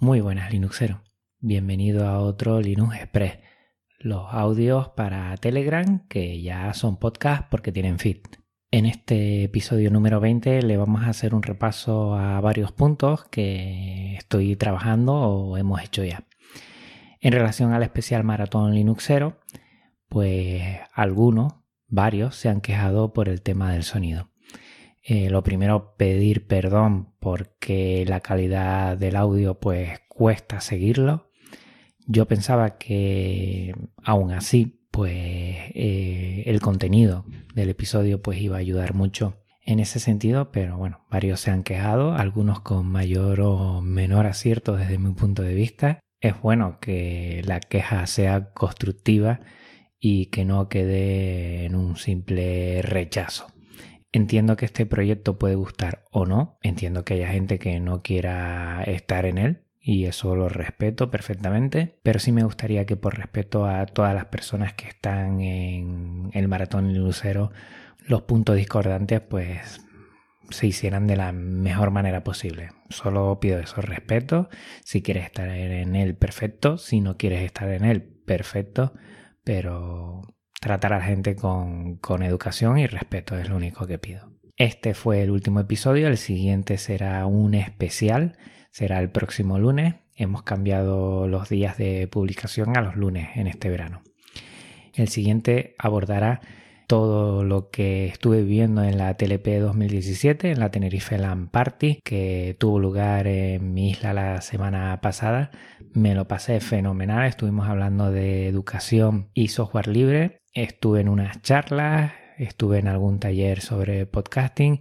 Muy buenas Linuxero, bienvenido a otro Linux Express, los audios para Telegram que ya son podcast porque tienen feed. En este episodio número 20 le vamos a hacer un repaso a varios puntos que estoy trabajando o hemos hecho ya. En relación al especial maratón Linuxero, pues algunos, varios, se han quejado por el tema del sonido. Eh, lo primero, pedir perdón porque la calidad del audio pues cuesta seguirlo. Yo pensaba que aún así pues eh, el contenido del episodio pues iba a ayudar mucho en ese sentido, pero bueno, varios se han quejado, algunos con mayor o menor acierto desde mi punto de vista. Es bueno que la queja sea constructiva y que no quede en un simple rechazo. Entiendo que este proyecto puede gustar o no. Entiendo que haya gente que no quiera estar en él y eso lo respeto perfectamente. Pero sí me gustaría que por respeto a todas las personas que están en el maratón Lucero, los puntos discordantes pues se hicieran de la mejor manera posible. Solo pido eso, respeto. Si quieres estar en él, perfecto. Si no quieres estar en él, perfecto. Pero tratar a la gente con, educación y respeto es lo único que pido. Este fue el último episodio, el siguiente será un especial, será el próximo lunes. Hemos cambiado los días de publicación a los lunes en este verano. El siguiente abordará todo lo que estuve viviendo en la TLP 2017, en la Tenerife Land Party, que tuvo lugar en mi isla la semana pasada. Me lo pasé fenomenal, estuvimos hablando de educación y software libre Estuve en unas charlas, estuve en algún taller sobre podcasting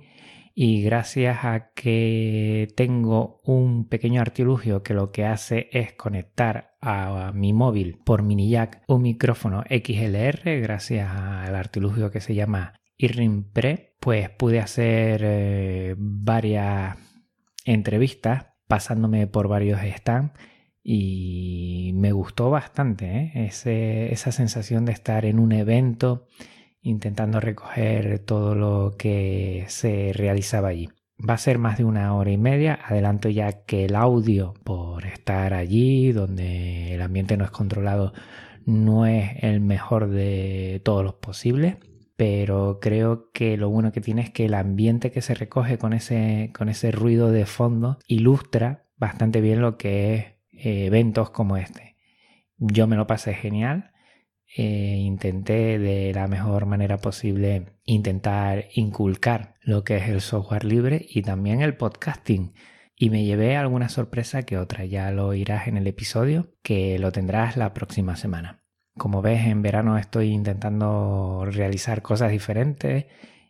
y gracias a que tengo un pequeño artilugio que lo que hace es conectar a mi móvil por mini jack un micrófono XLR gracias al artilugio que se llama Irrim Pre, pues pude hacer eh, varias entrevistas pasándome por varios stands y me gustó bastante ¿eh? esa sensación de estar en un evento intentando recoger todo lo que se realizaba allí. Va a ser más de una hora y media. Adelanto ya que el audio, por estar allí, donde el ambiente no es controlado, no es el mejor de todos los posibles. Pero creo que lo bueno que tiene es que el ambiente que se recoge con ese, con ese ruido de fondo ilustra bastante bien lo que es eventos como este. Yo me lo pasé genial. Eh, intenté de la mejor manera posible intentar inculcar lo que es el software libre y también el podcasting. Y me llevé alguna sorpresa que otra. Ya lo oirás en el episodio que lo tendrás la próxima semana. Como ves, en verano estoy intentando realizar cosas diferentes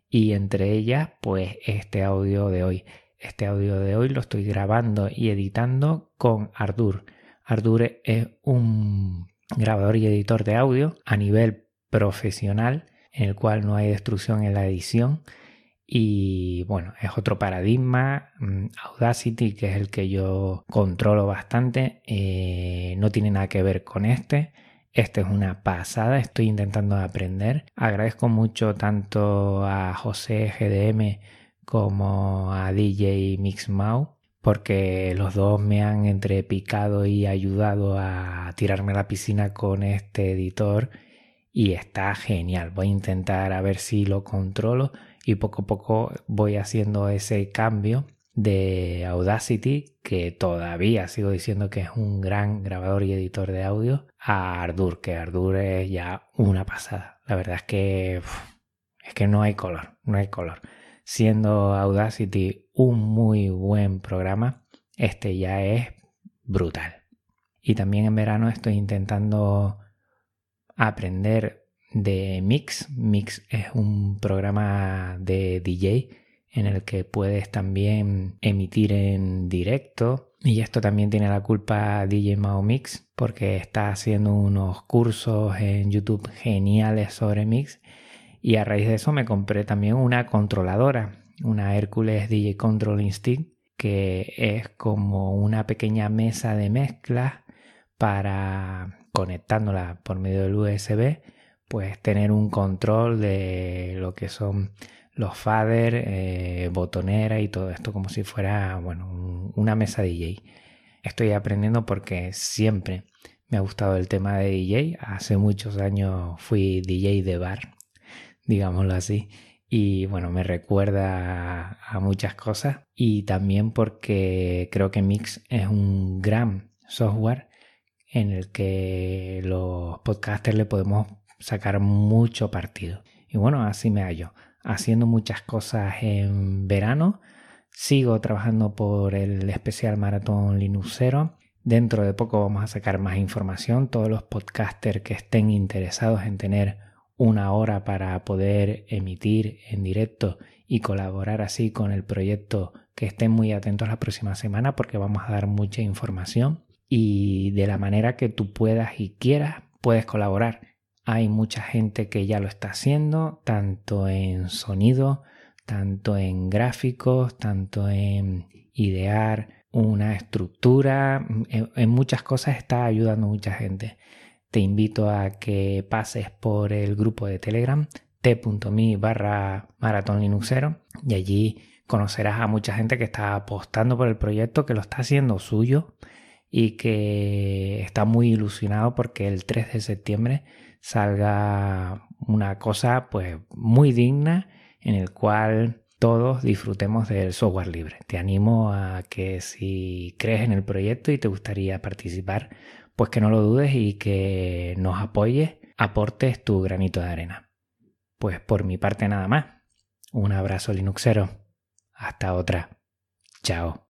y entre ellas, pues este audio de hoy. Este audio de hoy lo estoy grabando y editando con Ardour. Ardour es un grabador y editor de audio a nivel profesional en el cual no hay destrucción en la edición y bueno, es otro paradigma. Mm, Audacity, que es el que yo controlo bastante, eh, no tiene nada que ver con este. Este es una pasada, estoy intentando aprender. Agradezco mucho tanto a José GDM como a DJ Mixmau porque los dos me han entrepicado y ayudado a tirarme a la piscina con este editor y está genial. Voy a intentar a ver si lo controlo y poco a poco voy haciendo ese cambio de Audacity, que todavía sigo diciendo que es un gran grabador y editor de audio, a Ardour, que Ardour es ya una pasada. La verdad es que es que no hay color, no hay color siendo Audacity un muy buen programa, este ya es brutal. Y también en verano estoy intentando aprender de Mix. Mix es un programa de DJ en el que puedes también emitir en directo. Y esto también tiene la culpa DJ Mao Mix porque está haciendo unos cursos en YouTube geniales sobre Mix y a raíz de eso me compré también una controladora, una Hercules DJ Control Instinct, que es como una pequeña mesa de mezcla para conectándola por medio del USB, pues tener un control de lo que son los fader, eh, botonera y todo esto como si fuera bueno, una mesa DJ. estoy aprendiendo porque siempre me ha gustado el tema de DJ. Hace muchos años fui DJ de bar, digámoslo así. Y bueno, me recuerda a muchas cosas. Y también porque creo que Mix es un gran software en el que los podcasters le podemos sacar mucho partido. Y bueno, así me hallo, haciendo muchas cosas en verano. Sigo trabajando por el especial maratón Linuxero. Dentro de poco vamos a sacar más información. Todos los podcasters que estén interesados en tener una hora para poder emitir en directo y colaborar así con el proyecto, que estén muy atentos la próxima semana porque vamos a dar mucha información y de la manera que tú puedas y quieras puedes colaborar. Hay mucha gente que ya lo está haciendo, tanto en sonido, tanto en gráficos, tanto en idear una estructura, en, muchas cosas está ayudando mucha gente. Te invito a que pases por el grupo de Telegram t.me barra maratón linuxero y allí conocerás a mucha gente que está apostando por el proyecto, que lo está haciendo suyo y que está muy ilusionado porque el 3 de septiembre salga una cosa pues muy digna en el cual todos disfrutemos del software libre. Te animo a que si crees en el proyecto y te gustaría participar, pues que no lo dudes y que nos apoyes, aportes tu granito de arena. Pues por mi parte nada más. Un abrazo Linuxero. Hasta otra. Chao.